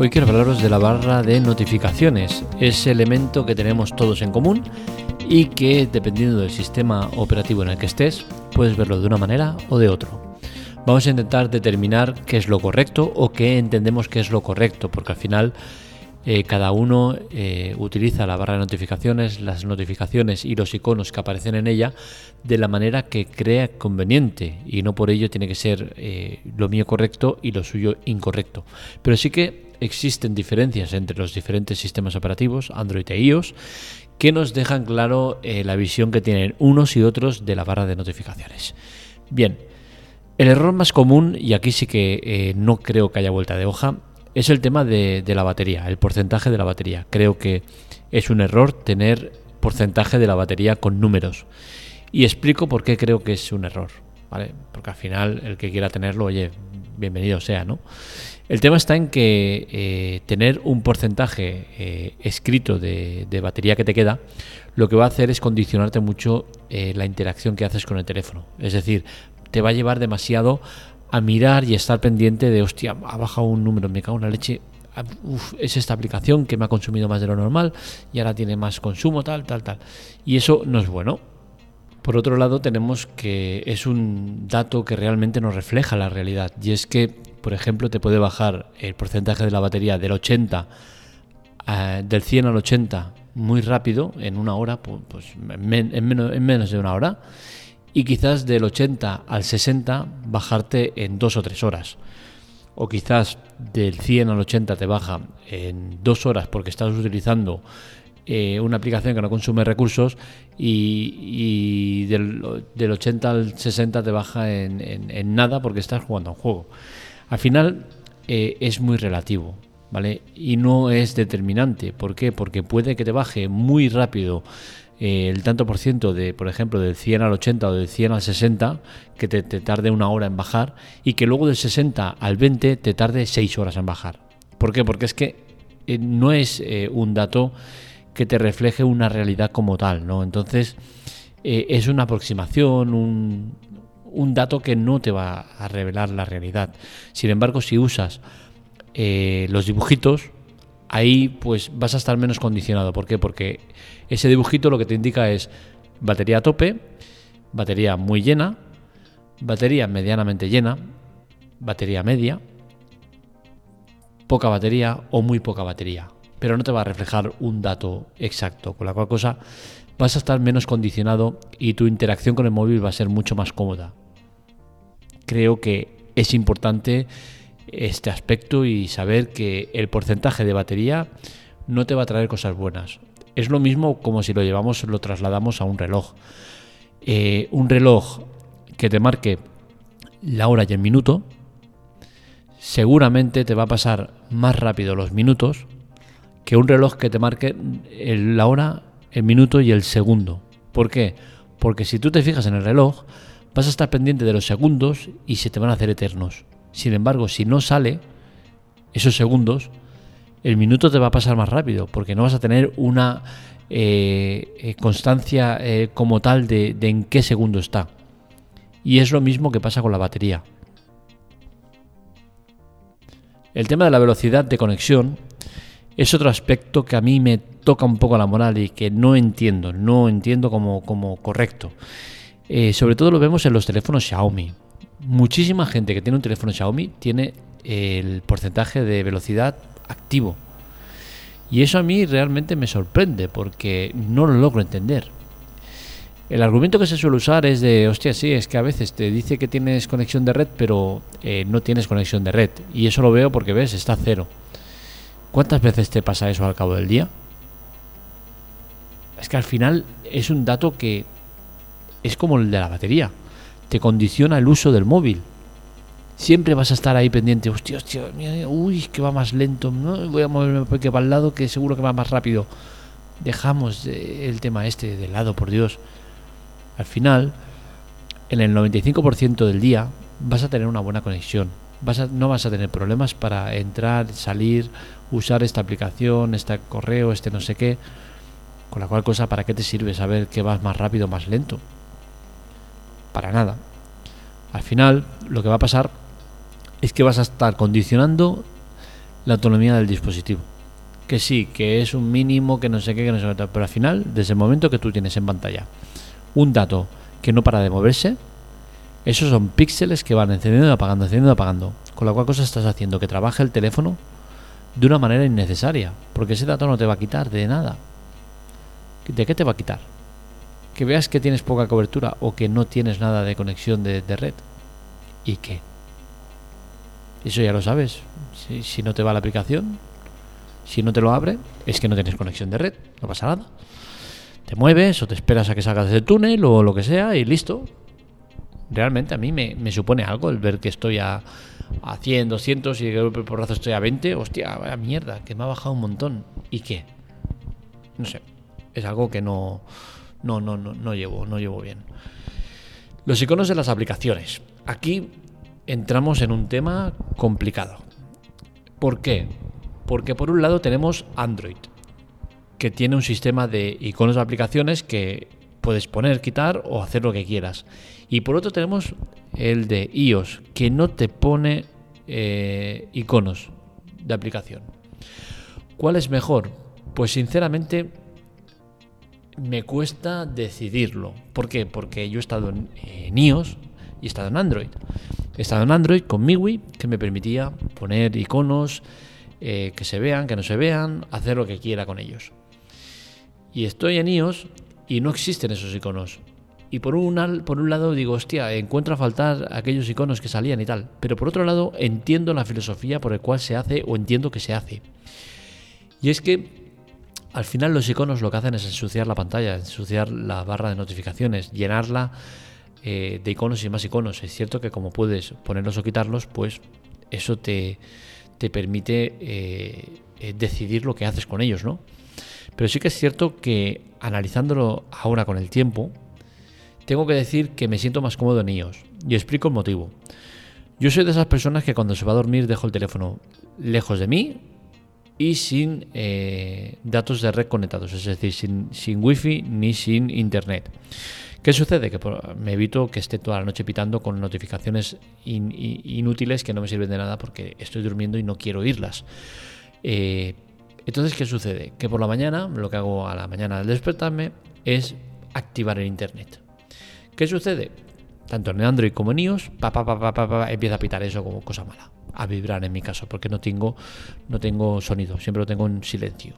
Hoy quiero hablaros de la barra de notificaciones, ese elemento que tenemos todos en común y que dependiendo del sistema operativo en el que estés, puedes verlo de una manera o de otro. Vamos a intentar determinar qué es lo correcto o qué entendemos que es lo correcto, porque al final eh, cada uno eh, utiliza la barra de notificaciones, las notificaciones y los iconos que aparecen en ella de la manera que crea conveniente y no por ello tiene que ser eh, lo mío correcto y lo suyo incorrecto. Pero sí que existen diferencias entre los diferentes sistemas operativos, Android e iOS, que nos dejan claro la visión que tienen unos y otros de la barra de notificaciones. Bien, el error más común, y aquí sí que no creo que haya vuelta de hoja, es el tema de, la batería, el porcentaje de la batería. Creo que es un error tener porcentaje de la batería con números. Y explico por qué creo que es un error. ¿vale? Porque al final el que quiera tenerlo, oye, bienvenido sea, ¿no? El tema está en que eh, tener un porcentaje eh, escrito de, batería que te queda, lo que va a hacer es condicionarte mucho eh, la interacción que haces con el teléfono. Es decir, te va a llevar demasiado a mirar y estar pendiente de, hostia, ha bajado un número, me cago en la leche, ah, es esta aplicación que me ha consumido más de lo normal y ahora tiene más consumo, tal, tal, tal. Y eso no es bueno. Por otro lado, tenemos que es un dato que realmente nos refleja la realidad. Y es que, por ejemplo, te puede bajar el porcentaje de la batería del 80, eh, del 100 al 80 muy rápido, en una hora, pues, en menos de una hora y quizás del 80 al 60 bajarte en dos o tres horas. O quizás del 100 al 80 te baja en dos horas porque estás utilizando eh, una aplicación que no consume recursos y, del, 80 al 60 te baja en, nada porque estás jugando a un juego. Al final eh, es muy relativo, ¿vale? Y no es determinante. ¿Por qué? Porque puede que te baje muy rápido eh, el tanto por ciento de, por ejemplo, del 100 al 80 o del 100 al 60, que te, tarde una hora en bajar, y que luego del 60 al 20 te tarde 6 horas en bajar. ¿Por qué? Porque es que eh, no es un dato que te refleje una realidad como tal, ¿no? Entonces, es una aproximación, un, un dato que no te va a revelar la realidad. Sin embargo, si usas los dibujitos, ahí pues vas a estar menos condicionado. ¿Por qué? Porque ese dibujito lo que te indica es batería a tope, batería muy llena, batería medianamente llena, batería media, poca batería o muy poca batería. Pero no te va a reflejar un dato exacto, con la cual cosa vas a estar menos condicionado y tu interacción con el móvil va a ser mucho más cómoda. Creo que es importante este aspecto y saber que el porcentaje de batería no te va a traer cosas buenas. Es lo mismo como si lo llevamos, lo trasladamos a un reloj. Eh, un reloj que te marque la hora y el minuto, seguramente te va a pasar más rápido los minutos que un reloj que te marque la hora, el minuto y el segundo. ¿Por qué? Porque si tú te fijas en el reloj, vas a estar pendiente de los segundos y se te van a hacer eternos. Sin embargo, si no sale esos segundos, el minuto te va a pasar más rápido, porque no vas a tener una eh, eh, constancia eh, como tal de, de en qué segundo está. Y es lo mismo que pasa con la batería. El tema de la velocidad de conexión es otro aspecto que a mí me toca un poco la moral y que no entiendo, no entiendo como, como correcto. sobre todo lo vemos en los teléfonos Xiaomi muchísima gente que tiene un teléfono Xiaomi tiene el porcentaje de velocidad activo. Y eso a mí realmente me sorprende porque no lo logro entender. El argumento que se suele usar es de, hostia, sí, es que a veces te dice que tienes conexión de red, pero eh, no tienes conexión de red. Y eso lo veo porque ves, está cero. ¿Cuántas veces te pasa eso al cabo del día? Es que al final es un dato que es como el de la batería te condiciona el uso del móvil. Siempre vas a estar ahí pendiente, hostia, hostia, uy, que va más lento, ¿no? voy a moverme porque para el lado que seguro que va más rápido. Dejamos el tema este de lado, por Dios. Al final, en el 95% del día vas a tener una buena conexión. Vas no vas a tener problemas para entrar, salir, usar esta aplicación, este correo, este no sé qué. Con la cual cosa, ¿para qué te sirve saber que vas más rápido más lento? para nada. Al final, lo que va a pasar es que vas a estar condicionando la autonomía del dispositivo. Que sí, que es un mínimo, que no sé qué, que no sé qué, pero al final, desde el momento que tú tienes en pantalla un dato que no para de moverse, esos son píxeles que van encendiendo y apagando, encendiendo y apagando. Con la cual cosa estás haciendo que trabaje el teléfono de una manera innecesaria, porque ese dato no te va a quitar de nada. ¿De qué te va a quitar? Que veas que tienes poca cobertura o que no tienes nada de conexión de, red. ¿Y qué? Eso ya lo sabes. Si, si no te va la aplicación, si no te lo abre, es que no tienes conexión de red. No pasa nada. Te mueves o te esperas a que salgas del túnel o lo que sea y listo. Realmente a mí me, supone algo el ver que estoy a a 100, 200 y de por porrazo estoy a 20, hostia, vaya mierda, que me ha bajado un montón. ¿Y qué? No sé, es algo que no, no, no, no, no llevo, no llevo bien. Los iconos de las aplicaciones. Aquí entramos en un tema complicado. ¿Por qué? Porque por un lado tenemos Android, que tiene un sistema de iconos de aplicaciones que puedes poner, quitar o hacer lo que quieras. Y por otro tenemos el de iOS, que no te pone eh, iconos de aplicación. ¿Cuál es mejor? Pues sinceramente me cuesta decidirlo. ¿Por qué? Porque yo he estado en, iOS y he estado en Android. He estado en Android con MIUI, que me permitía poner iconos eh, que se vean, que no se vean, hacer lo que quiera con ellos. Y estoy en iOS y no existen esos iconos. Y por un, por un lado digo, hostia, encuentro a faltar aquellos iconos que salían y tal. Pero por otro lado entiendo la filosofía por la cual se hace o entiendo que se hace. Y es que al final los iconos lo que hacen es ensuciar la pantalla, ensuciar la barra de notificaciones, llenarla eh, de iconos y más iconos. Es cierto que como puedes ponerlos o quitarlos, pues eso te, te permite eh, eh, decidir lo que haces con ellos, ¿no? Pero sí que es cierto que analizándolo ahora con el tiempo, tengo que decir que me siento más cómodo en iOS. Y explico el motivo. Yo soy de esas personas que cuando se va a dormir dejo el teléfono lejos de mí y sin eh, datos de red conectados, es decir, sin, sin wifi ni sin internet. ¿Qué sucede? Que me evito que esté toda la noche pitando con notificaciones inútiles que no me sirven de nada porque estoy durmiendo y no quiero oírlas. Eh, entonces, ¿qué sucede? Que por la mañana, lo que hago a la mañana al despertarme es activar el internet. ¿Qué sucede? Tanto en Android como en iOS, pa, pa, pa, empieza a pitar eso como cosa mala. A vibrar en mi caso, porque no tengo, no tengo sonido, siempre lo tengo en silencio.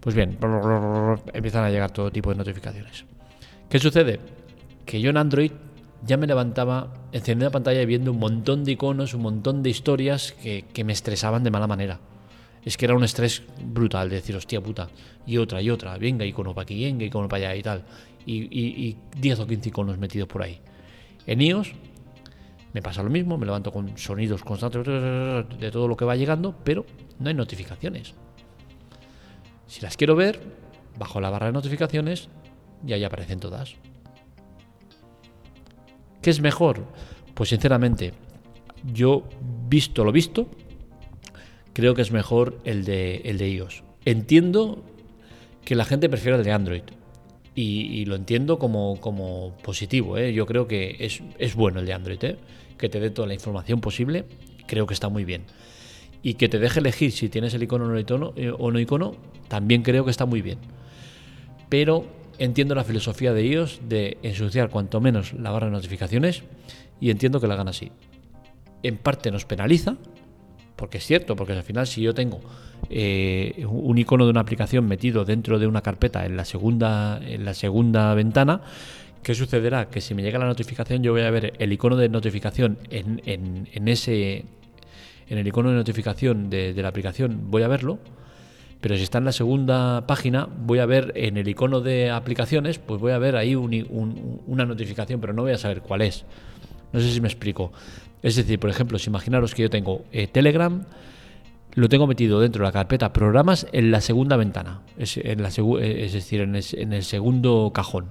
Pues bien, empiezan a llegar todo tipo de notificaciones. ¿Qué sucede? Que yo en Android ya me levantaba, encendía la pantalla viendo un montón de iconos, un montón de historias que, que me estresaban de mala manera. Es que era un estrés brutal de decir, hostia puta, y otra, y otra, venga icono para aquí, venga icono para allá y tal y, 10 o 15 iconos metidos por ahí. En iOS me pasa lo mismo, me levanto con sonidos constantes de todo lo que va llegando, pero no hay notificaciones. Si las quiero ver, bajo la barra de notificaciones y ahí aparecen todas. ¿Qué es mejor? Pues sinceramente, yo visto lo visto, creo que es mejor el de, el de iOS. Entiendo que la gente prefiere el de Android, y, lo entiendo como, como positivo. ¿eh? Yo creo que es, es, bueno el de Android, ¿eh? que te dé toda la información posible, creo que está muy bien. Y que te deje elegir si tienes el icono o no icono, eh, o no icono también creo que está muy bien. Pero entiendo la filosofía de iOS de ensuciar cuanto menos la barra de notificaciones y entiendo que la hagan así. En parte nos penaliza, porque es cierto, porque al final si yo tengo eh, un icono de una aplicación metido dentro de una carpeta en la segunda, en la segunda ventana, ¿qué sucederá? Que si me llega la notificación yo voy a ver el icono de notificación en, en, ese en el icono de notificación de, la aplicación voy a verlo, pero si está en la segunda página voy a ver en el icono de aplicaciones, pues voy a ver ahí una notificación, pero no voy a saber cuál es. No sé si me explico. Es decir, por ejemplo, si imaginaros que yo tengo eh, Telegram, lo tengo metido dentro de la carpeta programas en la segunda ventana, es, en eh, decir, en el, segundo cajón.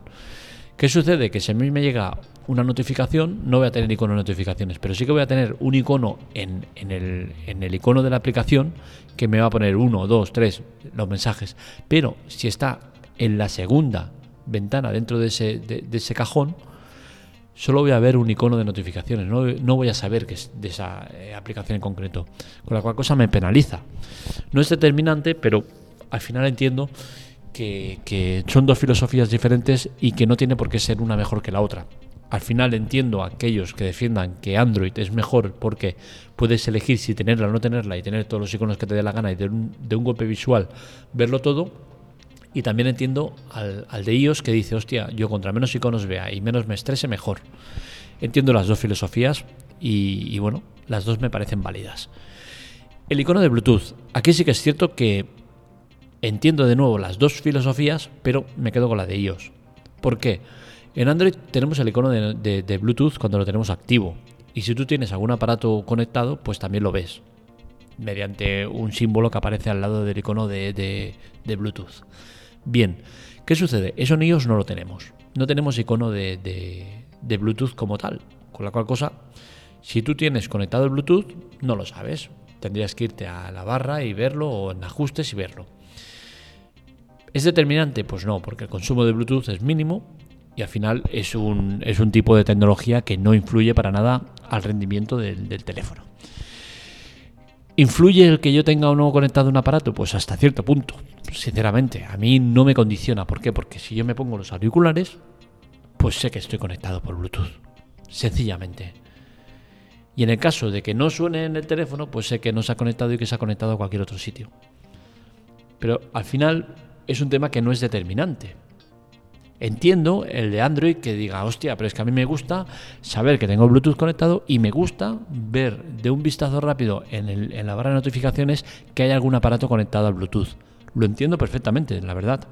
¿Qué sucede? Que si a mí me llega una notificación, no voy a tener icono de notificaciones, pero sí que voy a tener un icono en, el, en el icono de la aplicación que me va a poner uno, dos, tres, los mensajes. Pero si está en la segunda ventana dentro de ese, de ese cajón, solo voy a ver un icono de notificaciones, no, voy a saber que es de esa eh, aplicación en concreto, con la cual cosa me penaliza. No es determinante, pero al final entiendo que, que son dos filosofías diferentes y que no tiene por qué ser una mejor que la otra. Al final entiendo a aquellos que defiendan que Android es mejor porque puedes elegir si tenerla o no tenerla y tener todos los iconos que te dé la gana y de un, de un golpe visual verlo todo, y también entiendo al, de iOS que dice, hostia, yo contra menos iconos vea y menos me estrese, mejor. Entiendo las dos filosofías y, bueno, las dos me parecen válidas. El icono de Bluetooth. Aquí sí que es cierto que entiendo de nuevo las dos filosofías, pero me quedo con la de iOS. ¿Por qué? En Android tenemos el icono de, Bluetooth cuando lo tenemos activo. Y si tú tienes algún aparato conectado, pues también lo ves. Mediante un símbolo que aparece al lado del icono de Bluetooth. Bien, ¿qué sucede? Eso en no lo tenemos. No tenemos icono de, Bluetooth como tal. Con la cual cosa, si tú tienes conectado el Bluetooth, no lo sabes. Tendrías que irte a la barra y verlo o en ajustes y verlo. ¿Es determinante? Pues no, porque el consumo de Bluetooth es mínimo y al final es un, es un tipo de tecnología que no influye para nada al rendimiento del teléfono. ¿Influye el que yo tenga o no conectado un aparato? Pues hasta cierto punto, sinceramente. A mí no me condiciona. ¿Por qué? Porque si yo me pongo los auriculares, pues sé que estoy conectado por Bluetooth. Sencillamente. Y en el caso de que no suene en el teléfono, pues sé que no se ha conectado y que se ha conectado a cualquier otro sitio. Pero al final es un tema que no es determinante. Entiendo el de Android que diga, hostia, pero es que a mí me gusta saber que tengo Bluetooth conectado y me gusta ver de un vistazo rápido en, la barra de notificaciones que hay algún aparato conectado al Bluetooth. Lo entiendo perfectamente, la verdad.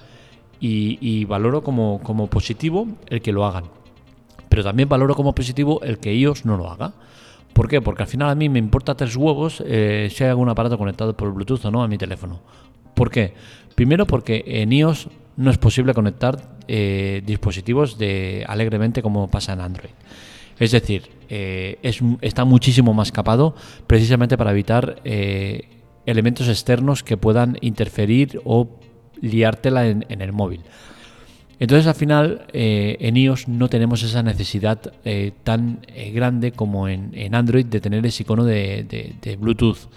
Y, valoro como, positivo el que lo hagan. Pero también valoro como positivo el que iOS no lo haga. ¿Por qué? Porque al final a mí me importa tres huevos eh, si hay algún aparato conectado por Bluetooth o no a mi teléfono. ¿Por qué? Primero porque en iOS no es posible conectar eh, dispositivos de alegremente como pasa en Android. Es decir, eh, está muchísimo más capado precisamente para evitar eh, elementos externos que puedan interferir o liártela en, el móvil. Entonces al final en iOS no tenemos esa necesidad tan grande como en, Android de tener ese icono de Bluetooth.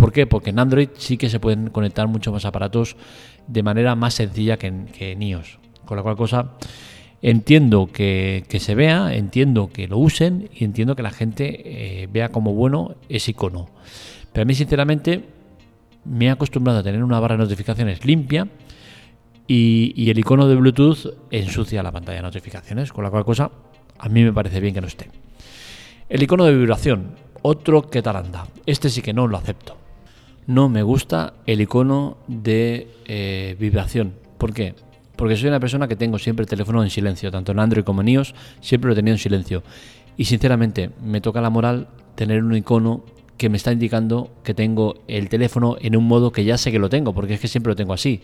¿Por qué? Porque en Android sí que se pueden conectar muchos más aparatos de manera más sencilla que en, iOS. Con la cual cosa entiendo que, se vea, entiendo que lo usen y entiendo que la gente eh, vea como bueno ese icono. Pero a mí sinceramente me he acostumbrado a tener una barra de notificaciones limpia y, y, el icono de Bluetooth ensucia la pantalla de notificaciones, con la cual cosa a mí me parece bien que no esté. El icono de vibración, otro que tal anda. Este sí que no lo acepto no me gusta el icono de eh, vibración. ¿Por qué? Porque soy una persona que tengo siempre el teléfono en silencio, tanto en Android como en iOS, siempre lo he tenido en silencio. Y sinceramente, me toca la moral tener un icono que me está indicando que tengo el teléfono en un modo que ya sé que lo tengo, porque es que siempre lo tengo así.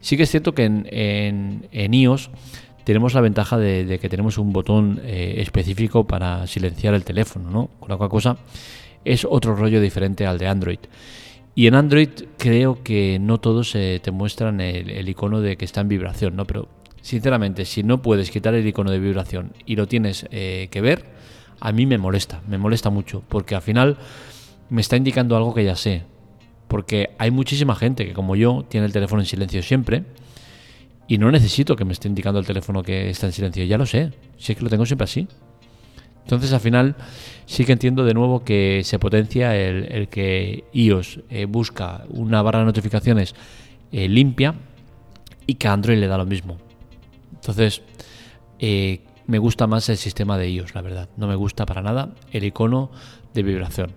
Sí que es cierto que en, iOS tenemos la ventaja de, que tenemos un botón eh, específico para silenciar el teléfono, ¿no? Con la cosa es otro rollo diferente al de Android. Y en Android creo que no todos te muestran el, icono de que está en vibración, ¿no? Pero sinceramente, si no puedes quitar el icono de vibración y lo tienes eh, que ver, a mí me molesta, me molesta mucho, porque al final me está indicando algo que ya sé. Porque hay muchísima gente que como yo tiene el teléfono en silencio siempre y no necesito que me esté indicando el teléfono que está en silencio, ya lo sé, si es que lo tengo siempre así. Entonces al final sí que entiendo de nuevo que se potencia el, que iOS eh, busca una barra de notificaciones eh, limpia y que Android le da lo mismo. Entonces eh, me gusta más el sistema de iOS, la verdad. No me gusta para nada el icono de vibración.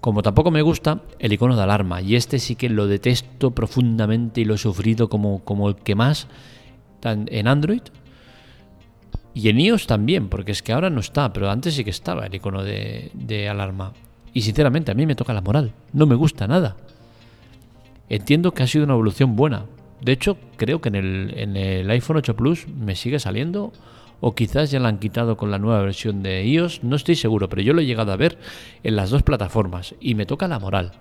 Como tampoco me gusta el icono de alarma. Y este sí que lo detesto profundamente y lo he sufrido como, como el que más en Android y en iOS también, porque es que ahora no está, pero antes sí que estaba el icono de, alarma. Y sinceramente a mí me toca la moral, no me gusta nada. Entiendo que ha sido una evolución buena. De hecho, creo que en el, en el iPhone 8 Plus me sigue saliendo, o quizás ya la han quitado con la nueva versión de iOS, no estoy seguro, pero yo lo he llegado a ver en las dos plataformas y me toca la moral.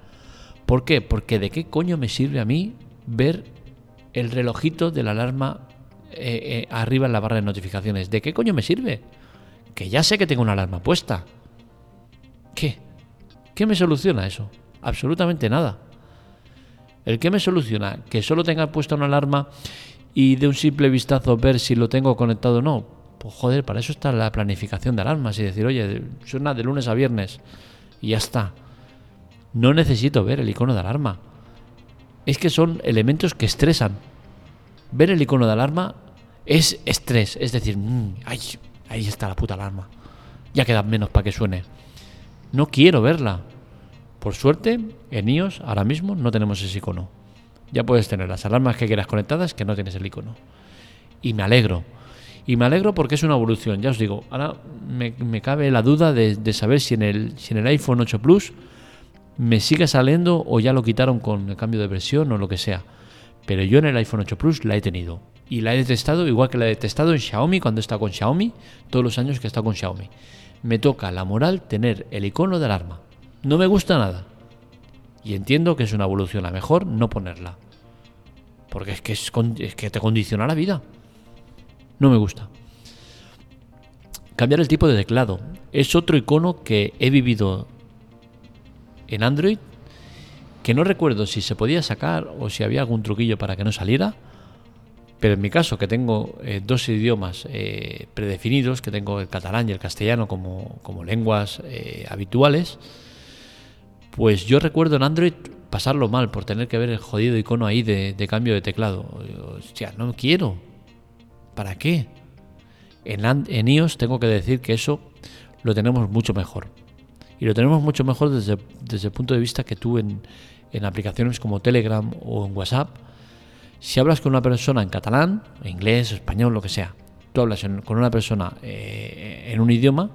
¿Por qué? Porque de qué coño me sirve a mí ver el relojito de la alarma eh, eh, arriba en la barra de notificaciones. ¿De qué coño me sirve? que ya sé que tengo una alarma puesta. ¿Qué? ¿Qué me soluciona eso? Absolutamente nada. ¿El qué me soluciona? Que solo tenga puesta una alarma y de un simple vistazo ver si lo tengo conectado o no. Pues joder, para eso está la planificación de alarmas y decir, oye, suena de lunes a viernes y ya está. No necesito ver el icono de alarma. Es que son elementos que estresan. Ver el icono de alarma es estrés, es decir, mm, ay, ahí está la puta alarma. Ya queda menos para que suene. No quiero verla. Por suerte, en iOS ahora mismo no tenemos ese icono. Ya puedes tener las alarmas que quieras conectadas que no tienes el icono. Y me alegro. Y me alegro porque es una evolución. Ya os digo, ahora me, cabe la duda de, saber si en, el, si en el iPhone 8 Plus me sigue saliendo o ya lo quitaron con el cambio de versión o lo que sea. Pero yo en el iPhone 8 Plus la he tenido. Y la he testado igual que la he testado en Xiaomi cuando está con Xiaomi, todos los años que está con Xiaomi. Me toca la moral tener el icono de alarma. No me gusta nada. Y entiendo que es una evolución a mejor no ponerla. Porque es que, es, que te condiciona la vida. No me gusta. Cambiar el tipo de teclado. Es otro icono que he vivido en Android que no recuerdo si se podía sacar o si había algún truquillo para que no saliera. Pero en mi caso, que tengo eh, dos idiomas eh, predefinidos, que tengo el catalán y el castellano como, como lenguas eh, habituales, pues yo recuerdo en Android pasarlo mal por tener que ver el jodido icono ahí de, cambio de teclado. Hostia, no quiero. ¿Para qué? En, en, iOS tengo que decir que eso lo tenemos mucho mejor. Y lo tenemos mucho mejor desde, desde el punto de vista que tú en, en aplicaciones como Telegram o en WhatsApp, si hablas con una persona en catalán, inglés, español, lo que sea, tú hablas con una persona eh, en un idioma,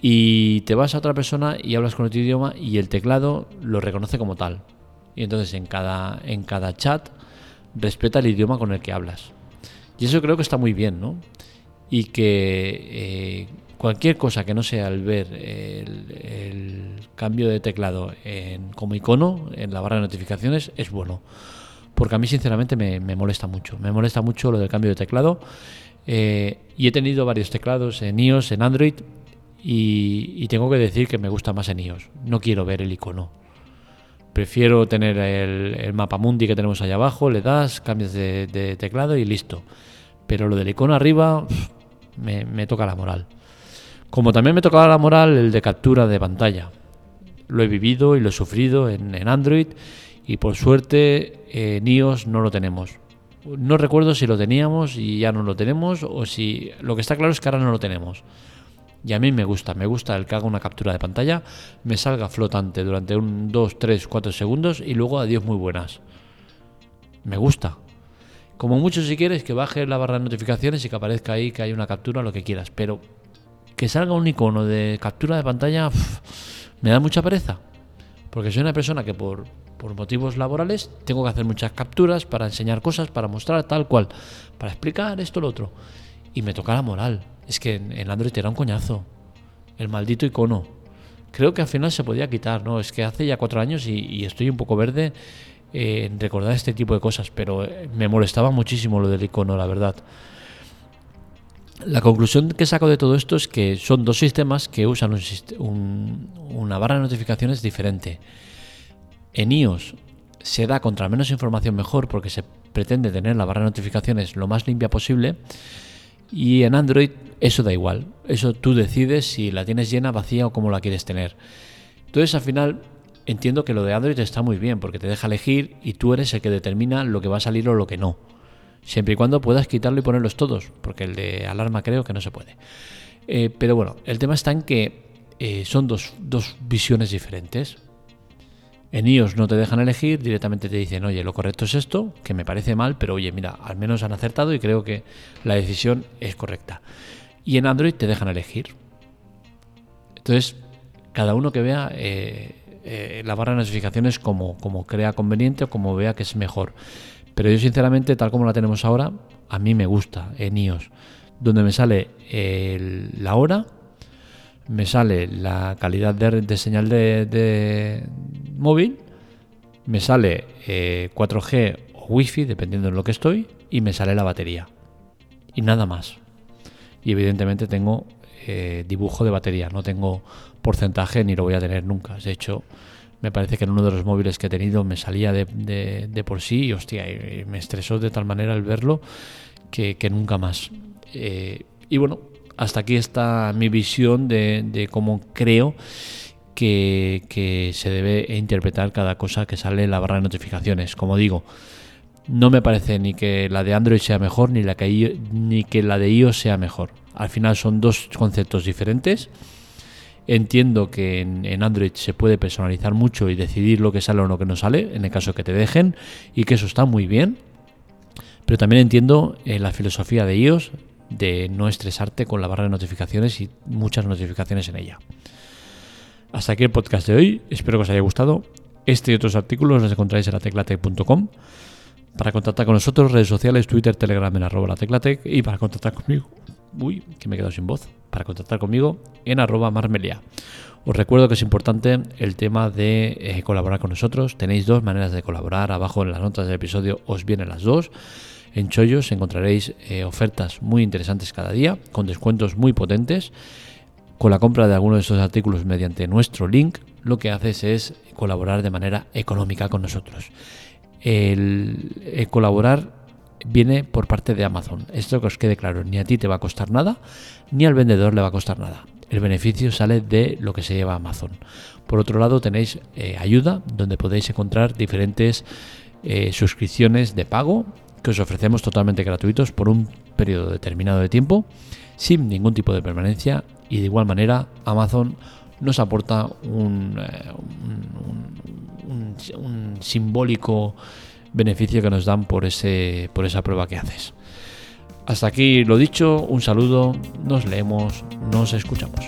y te vas a otra persona y hablas con otro idioma y el teclado lo reconoce como tal. Y entonces en cada, en cada chat respeta el idioma con el que hablas. Y eso creo que está muy bien, ¿no? Y que eh, cualquier cosa que no sea el ver el, cambio de teclado en, como icono en la barra de notificaciones es bueno. Porque a mí sinceramente me, molesta mucho. Me molesta mucho lo del cambio de teclado. Eh, y he tenido varios teclados en iOS, en Android, y, tengo que decir que me gusta más en iOS. No quiero ver el icono. Prefiero tener el, mapa mundi que tenemos allá abajo, le das, cambias de, teclado y listo. Pero lo del icono arriba me, toca la moral. Como también me tocaba la moral el de captura de pantalla. Lo he vivido y lo he sufrido en, Android y por suerte en iOS no lo tenemos. No recuerdo si lo teníamos y ya no lo tenemos o si lo que está claro es que ahora no lo tenemos. Y a mí me gusta, me gusta el que haga una captura de pantalla, me salga flotante durante un 2, 3, 4 segundos y luego adiós muy buenas. Me gusta. Como mucho si quieres que baje la barra de notificaciones y que aparezca ahí que hay una captura, lo que quieras. Pero que salga un icono de captura de pantalla me da mucha pereza. Porque soy una persona que por, por motivos laborales tengo que hacer muchas capturas para enseñar cosas, para mostrar tal cual, para explicar esto, lo otro. Y me toca la moral es que en, Android era un coñazo. El maldito icono. Creo que al final se podía quitar, ¿no? Es que hace ya cuatro años y, estoy un poco verde en recordar este tipo de cosas, pero eh, me molestaba muchísimo lo del icono, la verdad. La conclusión que saco de todo esto es que son dos sistemas que usan una barra de notificaciones diferente. En iOS se da contra menos información mejor porque se pretende tener la barra de notificaciones lo más limpia posible y en Android eso da igual. Eso tú decides si la tienes llena, vacía o cómo la quieres tener. Entonces al final entiendo que lo de Android está muy bien porque te deja elegir y tú eres el que determina lo que va a salir o lo que no. Siempre y cuando puedas quitarlo y ponerlos todos, porque el de alarma creo que no se puede. Eh, pero bueno, el tema está en que eh, son dos, dos visiones diferentes. En iOS no te dejan elegir, directamente te dicen, oye, lo correcto es esto, que me parece mal, pero oye, mira, al menos han acertado y creo que la decisión es correcta. Y en Android te dejan elegir. Entonces, cada uno que vea eh, la barra de notificaciones como, como crea conveniente o como vea que es mejor. Pero yo sinceramente, tal como la tenemos ahora, a mí me gusta en iOS, donde me sale la hora, me sale la calidad de, señal de, móvil, me sale 4G eh, o Wi-Fi, dependiendo en lo que estoy, y me sale la batería. Y nada más. Y evidentemente tengo eh, dibujo de batería. No tengo porcentaje ni lo voy a tener nunca. De hecho, me parece que en uno de los móviles que he tenido me salía de, por sí y hostia, me estresó de tal manera el verlo que, nunca más. Eh, y bueno, hasta aquí está mi visión de, de cómo creo que, que, se debe interpretar cada cosa que sale en la barra de notificaciones. Como digo, no me parece ni que la de Android sea mejor ni, la que, ni que la de iOS sea mejor. Al final son dos conceptos diferentes. Entiendo que en, Android se puede personalizar mucho y decidir lo que sale o lo que no sale, en el caso que te dejen, y que eso está muy bien. Pero también entiendo eh, la filosofía de iOS de no estresarte con la barra de notificaciones y muchas notificaciones en ella. Hasta aquí el podcast de hoy, espero que os haya gustado. Este y otros artículos los encontráis en la teclatec.com. Para contactar con nosotros, redes sociales, Twitter, Telegram en arroba la teclatec y para contactar conmigo, uy, que me he quedado sin voz, para contactar conmigo en arroba marmelia. Os recuerdo que es importante el tema de eh, colaborar con nosotros. Tenéis dos maneras de colaborar. Abajo en las notas del episodio os vienen las dos. En Chollos encontraréis eh, ofertas muy interesantes cada día, con descuentos muy potentes. Con la compra de alguno de estos artículos mediante nuestro link, lo que haces es colaborar de manera económica con nosotros el, colaborar viene por parte de Amazon. Esto que os quede claro, ni a ti te va a costar nada, ni al vendedor le va a costar nada. El beneficio sale de lo que se lleva Amazon. Por otro lado, tenéis eh, ayuda, donde podéis encontrar diferentes eh, suscripciones de pago que os ofrecemos totalmente gratuitos por un periodo determinado de tiempo, sin ningún tipo de permanencia. Y de igual manera, Amazon nos aporta un, eh, un, simbólico beneficio que nos dan por, ese, por esa prueba que haces. Hasta aquí lo dicho, un saludo, nos leemos, nos escuchamos.